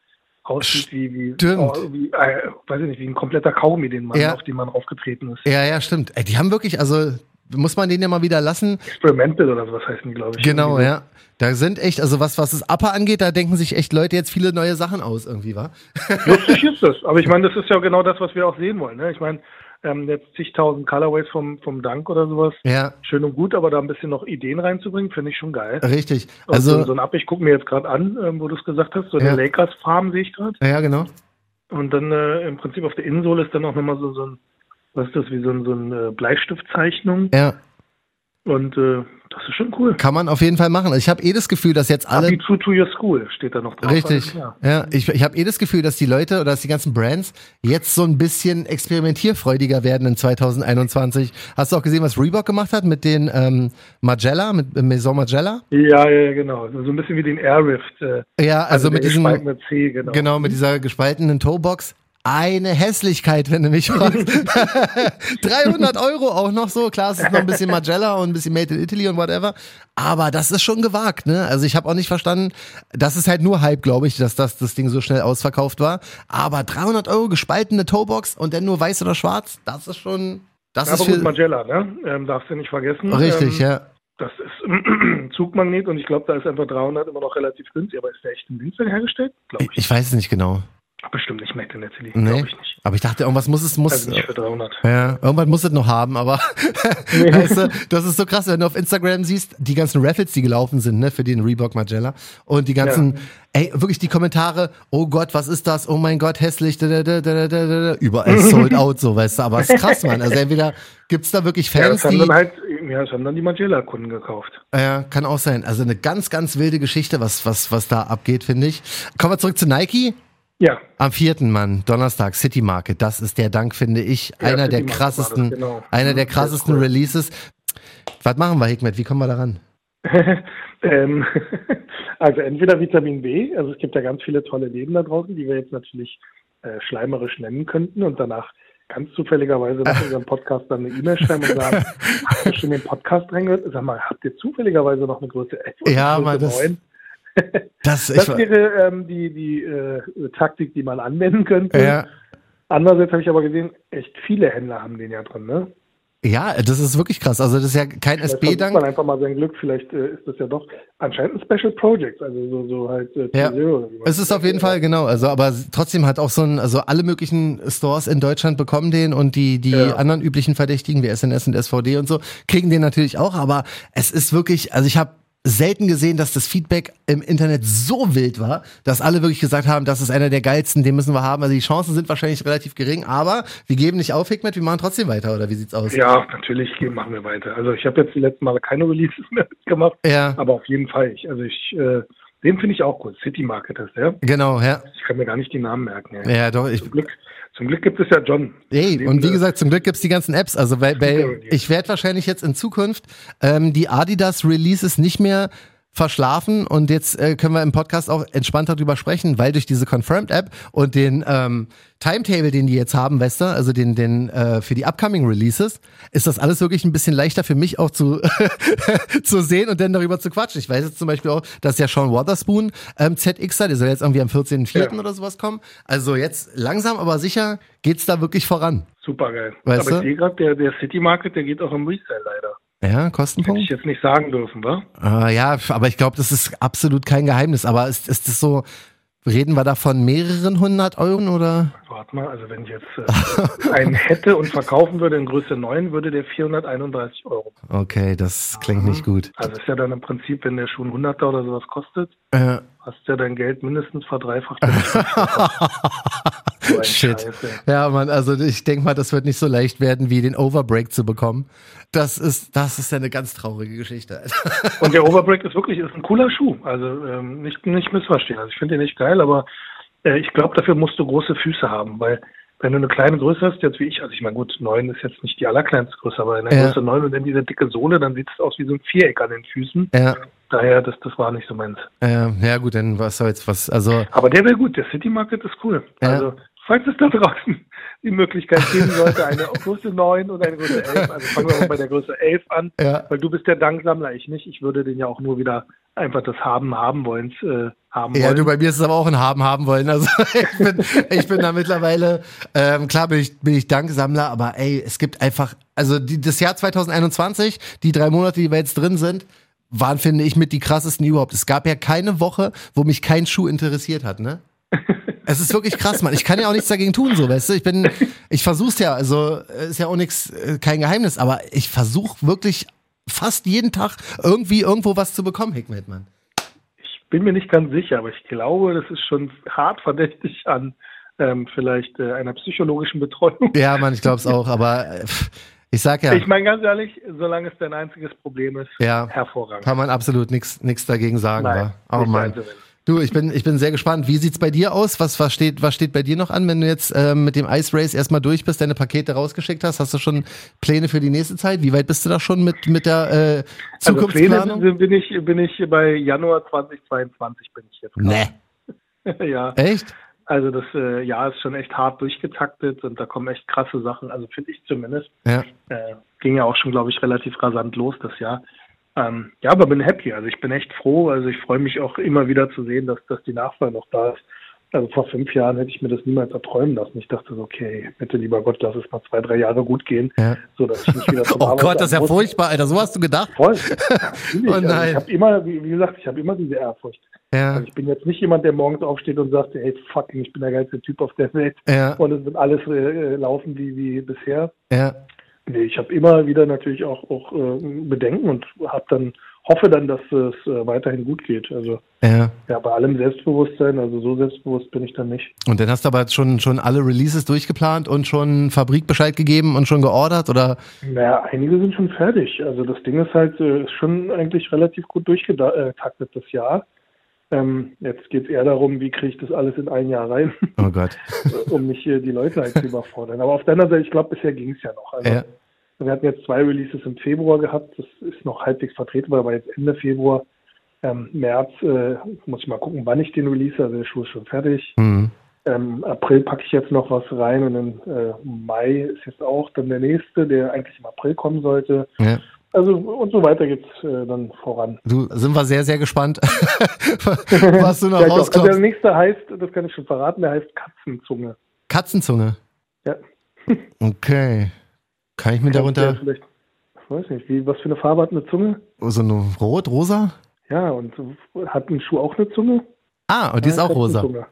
aussieht wie, wie, oh, wie äh, weiß ich nicht, wie ein kompletter Kaugummi, den man, Ja. auf den man aufgetreten ist. ja, ja, stimmt. Ey, die haben wirklich, also, muss man den ja mal wieder lassen. Experimental oder sowas heißen die, glaube ich. Genau, Irgendwie ja. Da sind echt, also was, was das Upper angeht, da denken sich echt Leute jetzt viele neue Sachen aus, irgendwie, wa? Lustig ist das. Aber ich meine, das ist ja genau das, was wir auch sehen wollen. Ne? Ich meine, ähm, jetzt zigtausend Colorways vom, vom Dank oder sowas. Ja, Schön und gut, aber da ein bisschen noch Ideen reinzubringen, finde ich schon geil. richtig. Und so, Also, so ein Ab, ich gucke mir jetzt gerade an, ähm, wo du es gesagt hast, so eine Ja. Lakers-Farm sehe ich gerade. ja, genau. Und dann äh, im Prinzip auf der Innensohle ist dann auch nochmal so, so ein, was ist das, wie so, ein, so eine äh, Bleistiftzeichnung. Ja, Und äh, das ist schon cool. kann man auf jeden Fall machen. Also ich habe eh das Gefühl, dass jetzt alle Be true to your school steht da noch drauf. Richtig. Also, ja. Ich, ich habe eh das Gefühl, dass die Leute oder dass die ganzen Brands jetzt so ein bisschen experimentierfreudiger werden in 2021. Hast du auch gesehen, was Reebok gemacht hat mit den ähm, Magella, mit Maison Magella? Ja, ja, genau. So ein bisschen wie den Air Rift. Äh, Ja, also, mit der diesem, C, genau. genau, mit dieser gespaltenen Toebox. Eine Hässlichkeit, wenn du mich fragst. 300 Euro auch noch so. Klar, es ist noch ein bisschen Magella und ein bisschen Made in Italy und whatever. Aber das ist schon gewagt, ne? Also ich habe auch nicht verstanden, das ist halt nur Hype, glaube ich, dass das, das Ding so schnell ausverkauft war. Aber 300 Euro gespaltene Toebox und dann nur weiß oder schwarz, das ist schon, das Aber ist gut, Magella, ne? Ähm, darfst du nicht vergessen. richtig, ähm, ja. Das ist ein Zugmagnet und ich glaube, da ist einfach 300 immer noch relativ günstig. Aber ist der echt in Münster hergestellt? Ich. ich weiß es nicht genau. Bestimmt nicht Made in Italy. Nee. Glaube ich nicht. Aber ich dachte, irgendwas muss es, muss, Also nicht für 300. Ja, irgendwann muss es noch haben, aber weißt du, das ist so krass, wenn du auf Instagram siehst, die ganzen Raffles, die gelaufen sind, ne, für den Reebok Magella und die ganzen, ey, wirklich die Kommentare, oh Gott, was ist das? Oh mein Gott, hässlich, da, da, da, überall sold out, so, weißt du, aber es ist krass, Mann. Also entweder gibt's da wirklich Ja, Fans, das haben die, dann halt, ja, das haben dann die Magella-Kunden gekauft. ja, kann auch sein. Also eine ganz, ganz wilde Geschichte, was, was, was da abgeht, finde ich. Kommen wir zurück zu Nike. Ja, Am vierten Mann, Donnerstag, City Market. Das ist der Dank, finde ich. Ja, einer der krassesten, das, genau. einer der Mhm, krassesten cool. Releases. Was machen wir, Hikmet? Wie kommen wir da ran? ähm, also entweder Vitamin B, also es gibt ja ganz viele tolle Läden da draußen, die wir jetzt natürlich äh, schleimerisch nennen könnten und danach ganz zufälligerweise nach unserem Podcast dann eine E-Mail schreiben und sagen, habt ihr schon den Podcast reingehört? Sag mal, habt ihr zufälligerweise noch eine Größe 11 oder Ja, Größe das- 9? Das, Das wäre ähm, die, die äh, Taktik, die man anwenden könnte. ja, Andererseits habe ich aber gesehen, echt viele Händler haben den ja drin, ne? ja, das ist wirklich krass. Also das ist ja kein SB-Dank. man einfach mal sein Glück, vielleicht äh, ist das ja doch anscheinend ein Special Project, also so, so halt äh, Ja, T0 oder wie man es ist auf jeden Fall, genau. Also, aber trotzdem hat auch so ein, also alle möglichen Stores in Deutschland bekommen den und die, die Ja. anderen üblichen Verdächtigen wie SNS und SVD und so kriegen den natürlich auch. Aber es ist wirklich, also ich habe selten gesehen, dass das Feedback im Internet so wild war, dass alle wirklich gesagt haben, das ist einer der geilsten, den müssen wir haben. Also die Chancen sind wahrscheinlich relativ gering, aber wir geben nicht auf, Hikmet, wir machen trotzdem weiter, oder wie sieht's aus? Ja, natürlich machen wir weiter. Also ich habe jetzt die letzten Male keine Releases mehr gemacht, Ja, aber auf jeden Fall. Ich, also ich, äh, den finde ich auch cool. City Market ist der. genau, ja. Ich kann mir gar nicht die Namen merken. ey. Ja, doch, ich, Zum Glück, zum Glück gibt es ja John. Ey, und wie gesagt, zum Glück gibt's die ganzen Apps. Also bei, bei Super. ich werde wahrscheinlich jetzt in Zukunft ähm, die Adidas Releases nicht mehr verschlafen und jetzt äh, können wir im Podcast auch entspannter drüber sprechen, weil durch diese Confirmed App und den ähm, Timetable, den die jetzt haben, weißt du, also den, den äh, für die upcoming Releases, ist das alles wirklich ein bisschen leichter für mich auch zu, zu sehen und dann darüber zu quatschen. Ich weiß jetzt zum Beispiel auch, dass ja Sean Waterspoon ähm, ZXer, der soll jetzt irgendwie am 14.04. Ja. oder sowas kommen. Also jetzt langsam, aber sicher geht's da wirklich voran. Super geil. Weißt aber du? ich sehe gerade, der, der City Market, der geht auch im Resale leider. Ja, Hätte ich Kostenpunkt? jetzt nicht sagen dürfen, wa? Äh, ja, aber ich glaube, das ist absolut kein Geheimnis. Aber ist, ist das so, reden wir da von mehreren hundert Euro oder? Warte mal, also wenn ich jetzt äh, einen hätte und verkaufen würde in Größe 9, würde der 431 Euro. Okay, das klingt nicht gut. Also ist ja dann im Prinzip, wenn der Schuh ein 100er oder sowas kostet, Äh, hast du ja dein Geld mindestens verdreifacht. So Shit. Scheiße. Ja, Mann, also ich denke mal, das wird nicht so leicht werden, wie den Overbreak zu bekommen. Das ist, das ist ja eine ganz traurige Geschichte. Und der Overbreak ist wirklich ist ein cooler Schuh. Also ähm, nicht, nicht missverstehen. Also ich finde den nicht geil, aber äh, ich glaube, dafür musst du große Füße haben, weil wenn du eine kleine Größe hast, jetzt wie ich, also ich meine, gut, 9 ist jetzt nicht die allerkleinste Größe, aber in der Ja. Größe 9 und dann diese dicke Sohle, dann sieht es aus wie so ein Viereck an den Füßen. Ja, Daher, das, das war nicht so meins. äh, ja gut, dann was jetzt was, also Aber der wäre gut, der City Market ist cool. Ja. Also, falls es da draußen die Möglichkeit geben sollte, eine Größe 9 oder eine Größe 11, also fangen wir mal bei der Größe 11 an, Ja. weil du bist der Danksammler, ich nicht. Ich würde den ja auch nur wieder einfach das Haben, haben wollen, äh, haben Ja, wollen. du, bei mir ist es aber auch ein Haben haben wollen. Also ich bin, ich bin da mittlerweile, ähm, klar bin ich, bin ich Danksammler, aber ey, es gibt einfach, also die, das Jahr 2021, die drei Monate, die wir jetzt drin sind, waren, finde ich, mit die krassesten überhaupt. Es gab ja keine Woche, wo mich kein Schuh interessiert hat, ne? Es ist wirklich krass, Mann. Ich kann ja auch nichts dagegen tun, so, weißt du? Ich bin, ich versuch's ja, also ist ja auch nichts, äh, kein Geheimnis, aber ich versuche wirklich fast jeden Tag irgendwie irgendwo was zu bekommen, Hickmet, Mann. Ich bin mir nicht ganz sicher, aber ich glaube, das ist schon hart verdächtig an ähm, vielleicht äh, einer psychologischen Betreuung. Ja, Mann, ich glaube es auch, aber äh, ich sag ja, Ich meine ganz ehrlich, solange es dein einziges Problem ist, Ja. hervorragend. kann man absolut nichts nichts dagegen sagen. Nein? Oh Mann. Du, ich bin, ich bin sehr gespannt. Wie sieht's bei dir aus? Was, was, steht, was steht bei dir noch an, wenn du jetzt ähm, mit dem Ice Race erstmal durch bist, deine Pakete rausgeschickt hast? Hast du schon Pläne für die nächste Zeit? Wie weit bist du da schon mit, mit der äh, Also Zukunftsplanung? Pläne bin ich, bin ich bei Januar 2022 bin ich jetzt. nee. ja. Echt? Also das äh, Jahr ist schon echt hart durchgetaktet und da kommen echt krasse Sachen, also finde ich zumindest. Ja. Äh, ging ja auch schon, glaube ich, relativ rasant los das Jahr. Ähm, ja, aber bin happy. Also ich bin echt froh. Also ich freue mich auch immer wieder zu sehen, dass, dass die Nachfrage noch da ist. Also vor fünf Jahren hätte ich mir das niemals erträumen lassen. Ich dachte so, okay, bitte lieber Gott, lass es mal zwei, drei Jahre gut gehen, Ja. so dass ich nicht wieder zum Oh Arbeitsamt Gott, das ist ja muss. furchtbar, Alter. So hast du gedacht? Voll. Oh Also nein. ich habe immer, wie, gesagt, ich habe immer diese Ehrfurcht. Ja. Also ich bin jetzt nicht jemand, der morgens aufsteht und sagt, hey, fucking, ich bin der geilste Typ auf der Welt Ja. und es wird alles äh, laufen wie, wie bisher. Ja. Nee, ich habe immer wieder natürlich auch, auch äh, Bedenken und habe dann hoffe dann, dass es äh, weiterhin gut geht. Also Ja. ja, bei allem Selbstbewusstsein, also so selbstbewusst bin ich dann nicht. Und dann hast du aber jetzt schon, schon alle Releases durchgeplant und schon Fabrikbescheid gegeben und schon geordert oder? Naja, einige sind schon fertig. Also das Ding ist halt äh, schon eigentlich relativ gut durchgetaktet das Jahr. Ähm, jetzt geht es eher darum, wie kriege ich das alles in ein Jahr rein, Oh Gott. um nicht äh, die Leute halt zu überfordern. Aber auf der anderen Seite, ich glaube, bisher ging es ja noch. Also, Ja. Wir hatten jetzt zwei Releases im Februar gehabt, das ist noch halbwegs vertretbar, aber jetzt Ende Februar, ähm, März, äh, muss ich mal gucken, wann ich den release, also der Schuh ist schon fertig. Hm. Ähm, April packe ich jetzt noch was rein und im äh, Mai ist jetzt auch dann der nächste, der eigentlich im April kommen sollte. Ja. Also und so weiter geht's äh, dann voran. Du, sind wir sehr, sehr gespannt, was du noch Ja, doch. also der rauskommst. nächste heißt, das kann ich schon verraten, der heißt Katzenzunge. Katzenzunge. Ja. Okay. Kann ich mir ja darunter vielleicht, ich weiß nicht, wie, was für eine Farbe hat eine Zunge? so eine rot, rosa? Ja, und hat ein Schuh auch eine Zunge? Ah, und die ist Ja, auch rosa.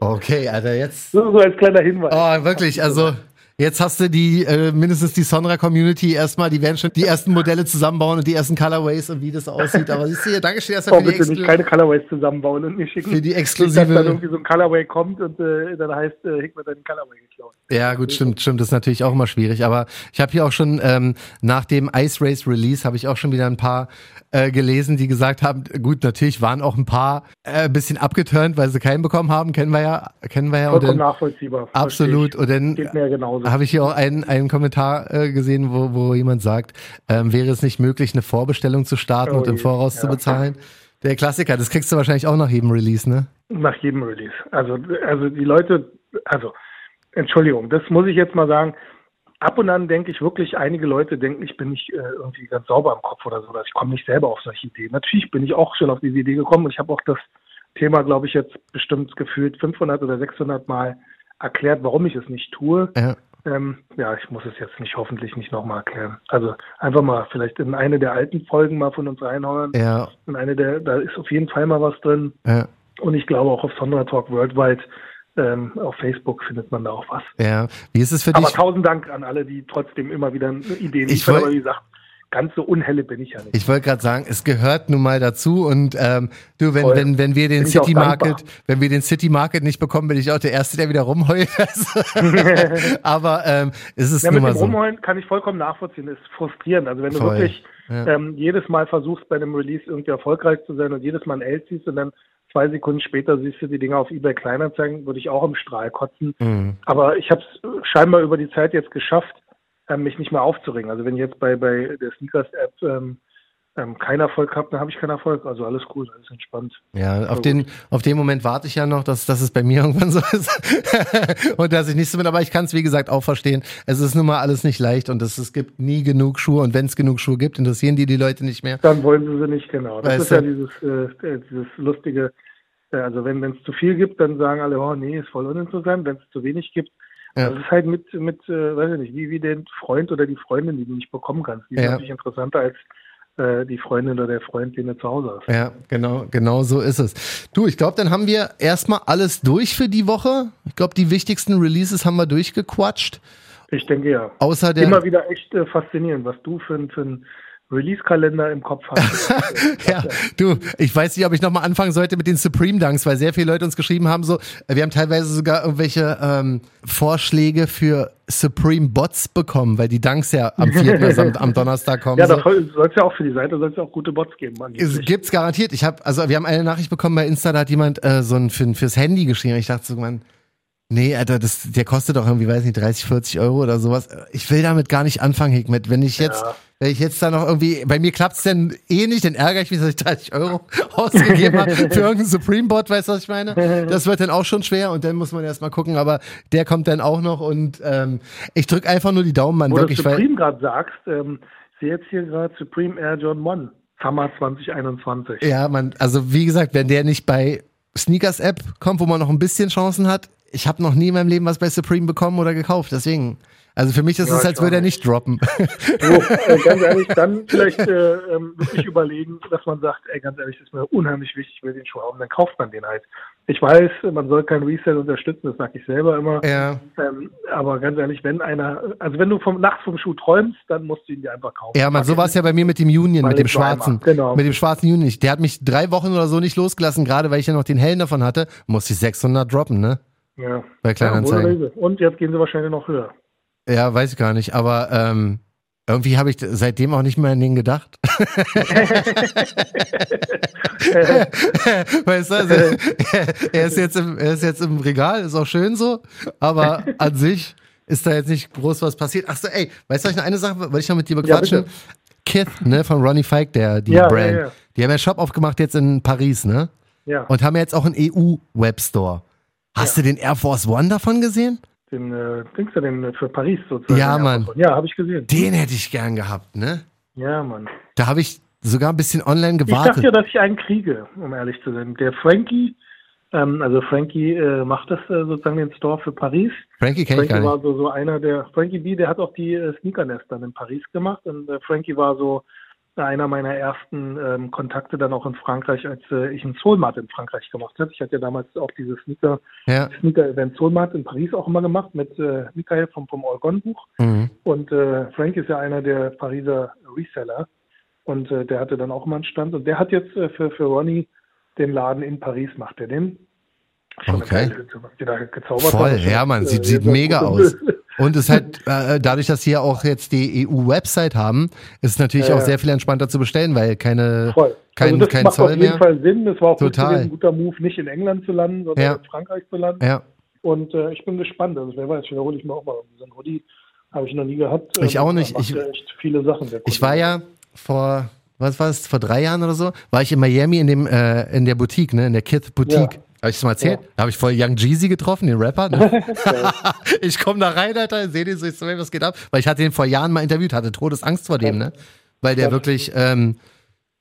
Okay, Alter, jetzt. So, so als kleiner Hinweis. Oh, wirklich, also jetzt hast du die, äh, mindestens die Sonra-Community erstmal, die werden schon die ersten Modelle zusammenbauen und die ersten Colorways und wie das aussieht. Aber siehst du hier, danke schön erstmal Oh, für die, bitte nicht keine Colorways zusammenbauen und mir schicken. für die Nicht, dass exklusive. dann irgendwie so ein Colorway kommt und äh, dann heißt, äh, Hickman hat den Colorway geklaut. Ja, gut, stimmt, stimmt. Das ist natürlich auch immer schwierig. Aber ich habe hier auch schon ähm, nach dem Ice Race Release habe ich auch schon wieder ein paar äh, gelesen, die gesagt haben, gut, natürlich waren auch ein paar äh, ein bisschen abgeturnt, weil sie keinen bekommen haben. Kennen wir ja, kennen wir ja. Und Vollkommen dann, nachvollziehbar. absolut. Und dann habe ich hier auch einen, einen Kommentar äh, gesehen, wo, wo jemand sagt, ähm, wäre es nicht möglich, eine Vorbestellung zu starten Oh und im Voraus ja. zu bezahlen? Der Klassiker, das kriegst du wahrscheinlich auch nach jedem Release, ne? Nach jedem Release. Also, also die Leute, also, Entschuldigung, das muss ich jetzt mal sagen. Ab und an denke ich wirklich, einige Leute denken, ich bin nicht äh, irgendwie ganz sauber im Kopf oder so, oder ich komme nicht selber auf solche Ideen. Natürlich bin ich auch schon auf diese Idee gekommen ich habe auch das Thema, glaube ich, jetzt bestimmt gefühlt 500 oder 600 Mal erklärt, warum ich es nicht tue. Ja. Ähm, ja, ich muss es jetzt nicht, hoffentlich nicht nochmal erklären. Also einfach mal vielleicht in eine der alten Folgen mal von uns reinhauen. Ja, In eine der, da ist auf jeden Fall mal was drin. ja, Und ich glaube auch auf Sondra Talk Worldwide, ähm, auf Facebook findet man da auch was. ja. Wie ist es für Aber dich? tausend Dank an alle, die trotzdem immer wieder Ideen Ich liefern. Aber wie gesagt, ganz so unhelle bin ich ja nicht. Ich wollte gerade sagen, es gehört nun mal dazu und ähm, du, wenn, Voll. wenn, wenn wir den Bin City. Market, wenn wir den City Market nicht bekommen, bin ich auch der Erste, der wieder rumheult. Also, Aber ähm, es ist Ja, nun mit mal dem so. Rumheulen kann ich vollkommen nachvollziehen. Ist frustrierend. Also wenn du Voll. wirklich Ja. ähm, jedes Mal versuchst, bei einem Release irgendwie erfolgreich zu sein und jedes Mal ein L ziehst und dann zwei Sekunden später siehst du die Dinger auf eBay Kleinanzeigen, würde ich auch im Strahl kotzen. Mhm. Aber ich habe es scheinbar über die Zeit jetzt geschafft, ähm, mich nicht mehr aufzuregen. Also wenn ich jetzt bei, bei der Sneakers-App ähm, ähm, keinen Erfolg habe, dann habe ich keinen Erfolg. Also alles cool, alles entspannt. Ja, auf den, auf den Moment warte ich ja noch, dass, dass es bei mir irgendwann so ist. und dass ich nicht so bin, aber ich kann es wie gesagt auch verstehen. Es ist nun mal alles nicht leicht und es, es gibt nie genug Schuhe und wenn es genug Schuhe gibt, interessieren die die Leute nicht mehr. Dann wollen sie sie nicht, genau. Das Weißt ist ja du? dieses, äh, äh, dieses lustige, äh, also wenn es zu viel gibt, dann sagen alle, oh nee, ist voll uninteressant. Wenn es zu wenig gibt, Ja. das ist halt mit, mit äh, weiß ich nicht, wie, wie den Freund oder die Freundin, die du nicht bekommen kannst. Die ist Ja. natürlich interessanter als äh, die Freundin oder der Freund, den du zu Hause hast. Ja, genau, genau so ist es. Du, ich glaube, dann haben wir erstmal alles durch für die Woche. Ich glaube, die wichtigsten Releases haben wir durchgequatscht. Ich denke ja. Außer der. Immer wieder echt äh, faszinierend, was du für, ein- für einen Release-Kalender im Kopf hast. Ja, du, ich weiß nicht, ob ich nochmal anfangen sollte mit den Supreme Dunks, weil sehr viele Leute uns geschrieben haben, so, wir haben teilweise sogar irgendwelche ähm, Vorschläge für Supreme Bots bekommen, weil die Dunks ja am 4. also am, am Donnerstag kommen. ja, so. da soll es ja auch für die Seite soll es ja auch gute Bots geben. Es gibt's garantiert. Ich habe, also wir haben eine Nachricht bekommen bei Insta, da hat jemand äh, so ein für, fürs Handy geschrieben. Ich dachte so, man, nee, Alter, das, der kostet doch irgendwie, weiß nicht, 30, 40 Euro oder sowas. Ich will damit gar nicht anfangen, Hikmet. Wenn ich jetzt, Ja. wenn ich jetzt da noch irgendwie, bei mir klappt's denn eh nicht, dann ärgere ich mich, dass ich 30 Euro ausgegeben habe für irgendeinen Supreme Bot, weißt du, was ich meine? Das wird dann auch schon schwer und dann muss man erst mal gucken, aber der kommt dann auch noch und ähm, ich drück einfach nur die Daumen, Mann, Wo du wirklich, weil. Supreme gerade sagst, ähm, ich sehe jetzt hier gerade Supreme Air John 1, Summer 2021. Ja, man, also wie gesagt, wenn der nicht bei Sneakers App kommt, wo man noch ein bisschen Chancen hat, ich habe noch nie in meinem Leben was bei Supreme bekommen oder gekauft, deswegen. Also für mich ist Ja, es, als würde er nicht droppen. So, äh, ganz ehrlich, dann vielleicht äh, ähm, wirklich überlegen, dass man sagt, ey, ganz ehrlich, das ist mir unheimlich wichtig, ich will den Schuh haben, dann kauft man den halt. Ich weiß, man soll kein Resale unterstützen, das sage ich selber immer. ja. Ähm, aber ganz ehrlich, wenn einer, also wenn du vom nachts vom Schuh träumst, dann musst du ihn dir einfach kaufen. Ja, man, so war es ja bei mir mit dem Union, mit dem schwarzen. genau. Mit dem schwarzen Union. Der hat mich drei Wochen oder so nicht losgelassen, gerade weil ich ja noch den hellen davon hatte, musste ich 600 droppen, ne? Ja. Bei Kleinanzeigen. Ja. Und jetzt gehen sie wahrscheinlich noch höher. Ja, weiß ich gar nicht, aber ähm, irgendwie habe ich seitdem auch nicht mehr an den gedacht. weißt du, also, er, ist jetzt im, er ist jetzt im Regal, ist auch schön so, aber an sich ist da jetzt nicht groß was passiert. Ach so, ey, weißt du, ich noch eine Sache, wollte ich noch mit dir bequatschen? bitte. Kith, ne, von Ronnie Fike, der, die Ja, Brand. ja, ja. Die haben ja Shop aufgemacht jetzt in Paris, ne? Ja, Und haben jetzt auch einen EU-Webstore. Hast Ja. du den Air Force One davon gesehen? den, äh, denkst du denn äh, für Paris sozusagen? Ja, Mann. Ja, habe ich gesehen. Den hätte ich gern gehabt, ne? Ja, Mann. Da habe ich sogar ein bisschen online Ich gewartet. dachte ja, dass ich einen kriege, um ehrlich zu sein. Der Frankie, ähm, also Frankie äh, macht das äh, sozusagen den Store für Paris. Frankie kenne ich Frankie war so, so einer der, Frankie B, der hat auch die äh, Sneakernest dann in Paris gemacht und äh, Frankie war so einer meiner ersten ähm, Kontakte dann auch in Frankreich, als äh, ich ein Soulmart in Frankreich gemacht habe. Ich hatte ja damals auch dieses Sneaker, Ja. Sneaker-Event Soulmart in Paris auch immer gemacht mit äh, Michael vom, vom Orgon-Buch. Mhm. Und äh, Frank ist ja einer der Pariser Reseller und äh, der hatte dann auch mal einen Stand und der hat jetzt äh, für, für Ronnie den Laden in Paris, macht er den. Schon eine Okay. geile was die da gezaubert Voll, haben. ja, man, sieht, Äh, sieht mega aus. Und- es halt, äh, dadurch, dass hier auch jetzt die EU-Website haben, ist es natürlich Ja, auch ja. sehr viel entspannter zu bestellen, weil keine, Voll. kein, also das kein macht Zoll auf jeden mehr. Fall Sinn. Das war auch Total. ein guter Move, nicht in England zu landen, sondern Ja. in Frankreich zu landen. Ja, Und äh, ich bin gespannt. Also wer weiß, vielleicht hole ich mir auch mal so einen Hoodie. Habe ich noch nie gehabt. Ich Ähm, auch nicht. Ich- echt viele Sachen. ich war ja vor, was war es, vor drei Jahren oder so, war ich in Miami in dem, äh, in der Boutique, ne, in der Kith Boutique. Ja. Habe ich das mal erzählt? Ja. Da habe ich voll Young Jeezy getroffen, den Rapper. Ne? ich komme da rein, Alter, sehe den so, ich so, was geht ab? Weil ich hatte den vor Jahren mal interviewt, hatte Todesangst vor dem, ne? Weil der wirklich, ähm,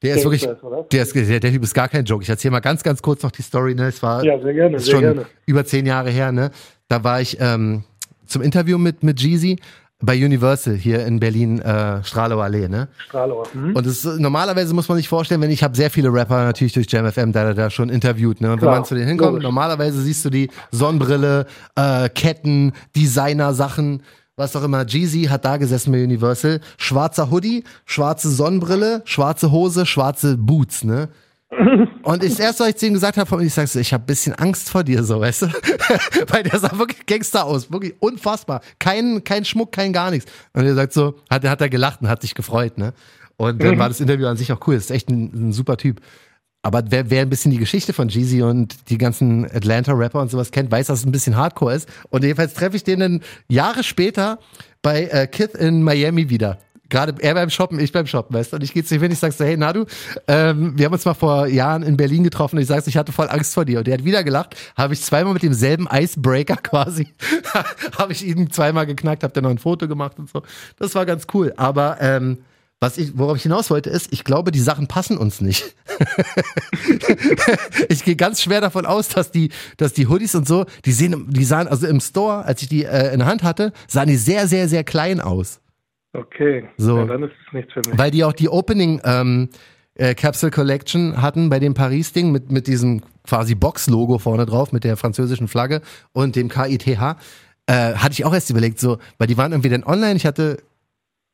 der ist wirklich, der, ist, der, der Typ ist gar kein Joke. Ich erzähle mal ganz, ganz kurz noch die Story, ne? Es war Ja, sehr gerne, ist sehr schon gerne. über zehn Jahre her, ne? Da war ich ähm, zum Interview mit, mit Jeezy bei Universal hier in Berlin, äh, Strahlower Allee, ne? Strahlower. Mhm. Und es normalerweise muss man sich vorstellen, wenn ich habe sehr viele Rapper natürlich durch JamFM da, da, da schon interviewt, ne? Und wenn man zu denen hinkommt, logisch. normalerweise siehst du die Sonnenbrille, äh, Ketten, Designer-Sachen was auch immer. Jeezy hat da gesessen bei Universal. Schwarzer Hoodie, schwarze Sonnenbrille, schwarze Hose, schwarze Boots, ne? Und ich, das erste, was ich zu ihm gesagt habe, ich sag so, ich habe ein bisschen Angst vor dir, so, weißt du? Weil der sah wirklich Gangster aus, wirklich unfassbar. Kein, kein Schmuck, kein gar nichts. Und er sagt so, hat, hat er gelacht und hat sich gefreut, ne? Und dann war das Interview an sich auch cool. Das ist echt ein, ein super Typ. Aber wer, wer ein bisschen die Geschichte von Jeezy und die ganzen Atlanta-Rapper und sowas kennt, weiß, dass es ein bisschen hardcore ist. Und jedenfalls treffe ich den dann Jahre später bei äh, Kith in Miami wieder. Gerade er beim Shoppen, ich beim Shoppen, weißt du? Und ich gehe zu ihm hin, ich sag so, hey Nadu, ähm, wir haben uns mal vor Jahren in Berlin getroffen und ich sag ich hatte voll Angst vor dir. Und der hat wieder gelacht, habe ich zweimal mit demselben Icebreaker quasi, habe ich ihn zweimal geknackt, habe dann noch ein Foto gemacht und so. Das war ganz cool. Aber ähm, was ich, worauf ich hinaus wollte, ist, ich glaube, die Sachen passen uns nicht. ich gehe ganz schwer davon aus, dass die, dass die Hoodies und so, die sehen, die sahen, also im Store, als ich die äh, in der Hand hatte, sahen die sehr, sehr, sehr klein aus. Okay, So. ja, dann ist es nichts für mich. Weil die auch die Opening ähm, äh, Capsule Collection hatten bei dem Paris-Ding mit, mit diesem quasi Box-Logo vorne drauf, mit der französischen Flagge und dem KITH. Äh, hatte ich auch erst überlegt, so, weil die waren irgendwie dann online. Ich hatte,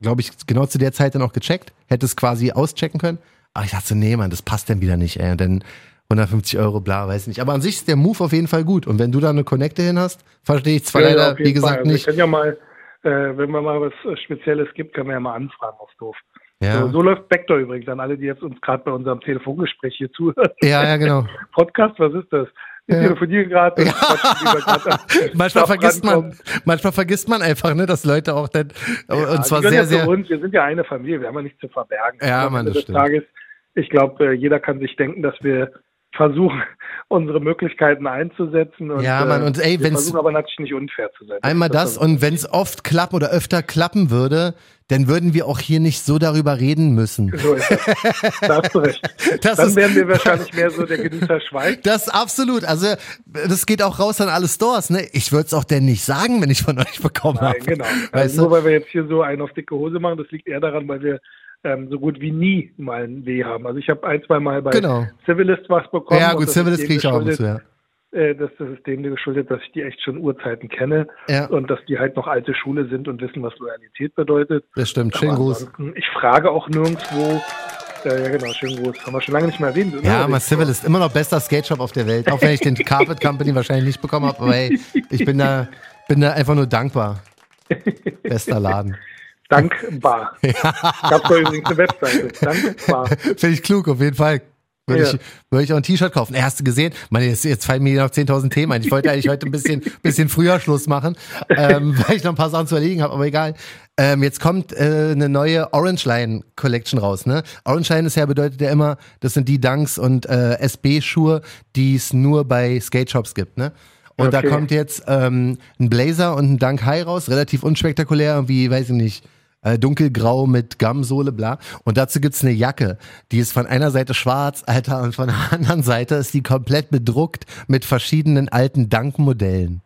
glaube ich, genau zu der Zeit dann auch gecheckt, hätte es quasi auschecken können. Aber ich dachte so, nee, Mann, das passt dann wieder nicht, ey. Und dann 150 Euro, bla, weiß nicht. Aber an sich ist der Move auf jeden Fall gut. Und wenn du da eine Connecte hin hast, verstehe ich zwar Ja, ja, leider, jeden wie gesagt, Fall. Also nicht. Wir können ja mal, äh, wenn man mal was äh, Spezielles gibt, können wir ja mal anfragen aufs Dorf. Ja. So, so läuft Backdoor übrigens an alle, die jetzt uns gerade bei unserem Telefongespräch hier zuhören. ja, ja, genau. Podcast, was ist das? Wir Ja. telefonieren gerade. an Manchmal Stuff vergisst man, manchmal vergisst man einfach, ne, dass Leute auch dann, Ja, und zwar sehr, ja sehr, Uns. Wir sind ja eine Familie, wir haben ja nichts zu verbergen. Ja, Ende das des stimmt. Tages, ich glaube, jeder kann sich denken, dass wir versuchen, unsere Möglichkeiten einzusetzen. Und, Ja, Mann, und ey, wir wenn's- versuchen aber natürlich nicht unfair zu sein. einmal das ist und wenn es oft klappen oder öfter klappen würde, dann würden wir auch hier nicht so darüber reden müssen. So ist das. Da hast du recht. Das Dann ist- wären wir wahrscheinlich mehr so der Genießer schweigt. Das absolut, also das geht auch raus an alle Stores, ne? Ich würde es auch denn nicht sagen, wenn ich von euch bekommen Nein, habe. genau. Weißt Also du? nur weil wir jetzt hier so einen auf dicke Hose machen, das liegt eher daran, weil wir ähm, so gut wie nie mal ein Weh haben. Also ich habe ein, zwei Mal bei Genau. Civilist was bekommen. Ja, gut, Civilist ist kriege ich auch zu, ja. äh, das, das ist dem geschuldet, dass ich die echt schon Urzeiten kenne Ja. und dass die halt noch alte Schule sind und wissen, was Loyalität bedeutet. Das stimmt, Aber Gruß. Ich frage auch nirgendwo. Äh, ja, genau, schönen Gruß. Haben wir schon lange nicht mehr erwähnt. Ja, Civil ist immer noch bester Skate Shop auf der Welt, auch wenn ich den Carpet Company wahrscheinlich nicht bekommen habe, aber ey, ich bin da, bin da einfach nur dankbar. Bester Laden. Dankbar. Gab da übrigens eine Webseite. Dankbar. Finde ich klug, auf jeden Fall. Würde, Ja. ich, würde ich auch ein T-Shirt kaufen. Hast du gesehen? Meine, jetzt, jetzt fallen mir noch 10.000 Themen ein. Ich wollte eigentlich heute ein bisschen, bisschen früher Schluss machen, ähm, weil ich noch ein paar Sachen zu erledigen habe, aber egal. Ähm, jetzt kommt äh, eine neue Orange Line Collection raus. Ne? Orange Line ist ja bedeutet ja immer, das sind die Dunks und äh, SB-Schuhe, die es nur bei Skate Shops gibt. Ne? Und da Okay. kommt jetzt ähm, ein Blazer und ein Dunk High raus, relativ unspektakulär, wie, weiß ich nicht, äh, dunkelgrau mit Gamsohle, bla. Und dazu gibt's eine Jacke, die ist von einer Seite schwarz, Alter, und von der anderen Seite ist die komplett bedruckt mit verschiedenen alten Dunk-Modellen.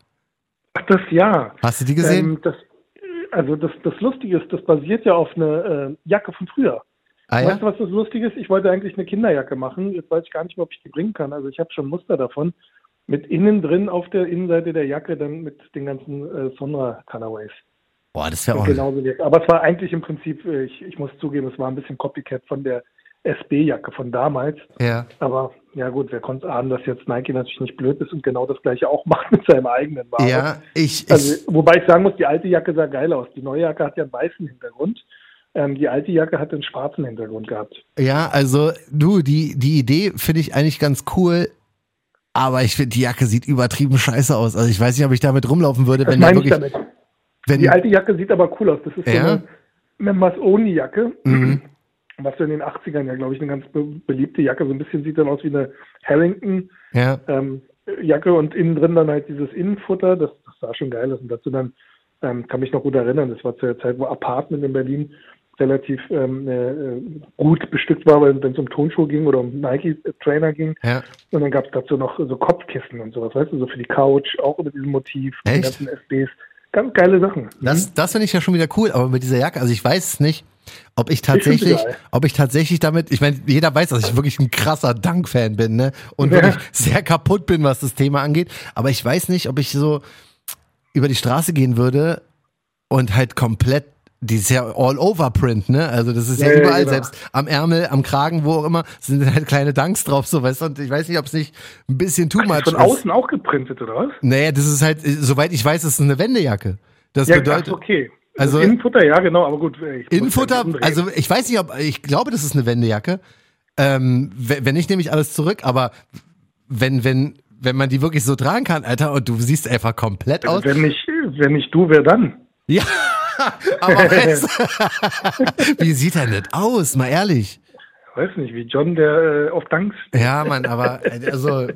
Ach, das ja. Hast du die gesehen? Ähm, das, also das, das Lustige ist, das basiert ja auf eine äh, Jacke von früher. ah Weißt ja? du, was das Lustige ist? Ich wollte eigentlich eine Kinderjacke machen. Jetzt weiß ich gar nicht mehr, ob ich die bringen kann. Also ich habe schon Muster davon. Mit innen drin auf der Innenseite der Jacke dann mit den ganzen äh, Sonra Colorways. Boah, das wäre auch. Genauso Jacke. Aber es war eigentlich im Prinzip, äh, ich, ich muss zugeben, es war ein bisschen Copycat von der SB-Jacke von damals. Ja. Aber ja gut, wer konnte ahnen, dass jetzt Nike natürlich nicht blöd ist und genau das gleiche auch macht mit seinem eigenen Ware. Ja, ich, ich, Also, wobei ich sagen muss, die alte Jacke sah geil aus. Die neue Jacke hat ja einen weißen Hintergrund. Ähm, die alte Jacke hat einen schwarzen Hintergrund gehabt. ja, also du, die, die Idee finde ich eigentlich ganz cool. Aber ich finde, die Jacke sieht übertrieben scheiße aus. Also ich weiß nicht, ob ich damit rumlaufen würde, Das wenn da meine ich wirklich. damit. Wenn, Die alte Jacke sieht aber cool aus. Das ist Ja? so eine Members-Only-Jacke. Mhm. Was in den 80ern ja, glaube ich, eine ganz be beliebte Jacke. So ein bisschen sieht dann aus wie eine Harrington. ja. ähm, Jacke und innen drin dann halt dieses Innenfutter, das, das sah schon geil aus. Und dazu dann, ähm, kann mich noch gut erinnern, das war zu der Zeit, wo Apartment in Berlin relativ ähm, äh, gut bestückt war, wenn es um Tonschuhe ging oder um Nike-Trainer ging. Ja. Und dann gab es dazu noch so Kopfkissen und sowas, weißt du, so für die Couch, auch über diesem Motiv, Echt? ganzen SBs. Ganz geile Sachen. Das, das finde ich ja schon wieder cool, aber mit dieser Jacke, also ich weiß es nicht, ob ich Ich tatsächlich, geil. ob ich tatsächlich damit, ich meine, jeder weiß, dass ich wirklich ein krasser Dunk-Fan bin, ne? Und Ja. wirklich sehr kaputt bin, was das Thema angeht. Aber ich weiß nicht, ob ich so über die Straße gehen würde und halt komplett die ist ja All-Over-Print, ne? Also das ist ja, Ja, ja, überall, genau. selbst am Ärmel, am Kragen, wo auch immer, sind halt kleine Dunks drauf, so weißt du. Und ich weiß nicht, ob es nicht ein bisschen too much Von ist. außen auch geprintet, oder was? Naja, das ist halt, soweit ich weiß, das ist eine Wendejacke. Das Ja, bedeutet, ach, okay. also- Also Innenfutter, ja, genau, aber gut. Innenfutter, also ich weiß nicht, ob, ich glaube, das ist eine Wendejacke. Ähm, we- wenn nicht, nehme ich alles zurück, aber wenn, wenn, wenn man die wirklich so tragen kann, Alter, und du siehst einfach komplett aus. Also wenn nicht, wenn nicht du, wer dann? Ja, aber weißt, wie sieht er nicht aus, mal ehrlich. Weiß nicht, wie John, der äh, auf Danks. Ja, Mann, aber äh, also äh,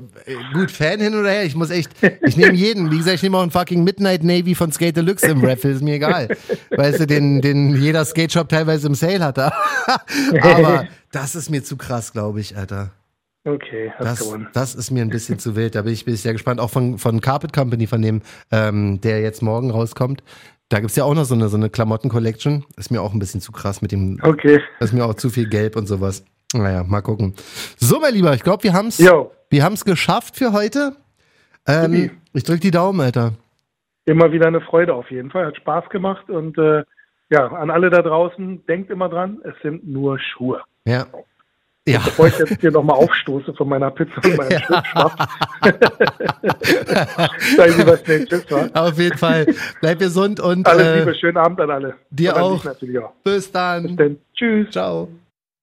gut, Fan hin oder her, ich muss echt, ich nehme jeden, wie gesagt, ich nehme auch einen fucking Midnight Navy von Skate Deluxe im Raffle, ist mir egal. Weißt du, den, den jeder Skate Shop teilweise im Sale hatte. aber das ist mir zu krass, glaube ich, Alter. Okay, hast Das, gewonnen. das ist mir ein bisschen zu wild. Da bin ich, bin ich sehr gespannt. Auch von, von Carpet Company, von dem, ähm, der jetzt morgen rauskommt. Da gibt's ja auch noch so eine, so eine Klamotten-Collection. Ist mir auch ein bisschen zu krass mit dem, Okay. ist mir auch zu viel Gelb und sowas. Naja, mal gucken. So, mein Lieber, ich glaube, wir haben's, Jo, wir haben's geschafft für heute. Ähm, ich drück die Daumen, Alter. immer wieder eine Freude auf jeden Fall. Hat Spaß gemacht und äh, ja, an alle da draußen, denkt immer dran, es sind nur Schuhe. Ja. Ja. Bevor ich jetzt hier nochmal aufstoße von meiner Pizza und meinem Ja. Sag ich lieber schnell Tschüss? Auf jeden Fall. Bleib gesund und Alles äh, Liebe, schönen Abend an alle. dir auch. auch. bis dann. Bis dann. Tschüss. Ciao.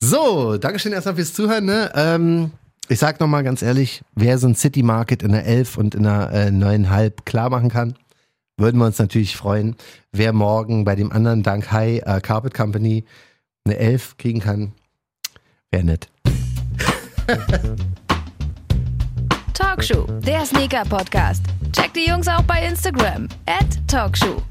So, Dankeschön erstmal fürs Zuhören. Ne? Ähm, ich sag nochmal ganz ehrlich, wer so ein City Market in der 11 und in der äh, 9,5 klar machen kann, würden wir uns natürlich freuen. Wer morgen bei dem anderen Dank High äh, Carpet Company eine 11 kriegen kann, wäre nett. Talkshow, der Sneaker-Podcast. Checkt die Jungs auch bei Instagram. At Talkshow.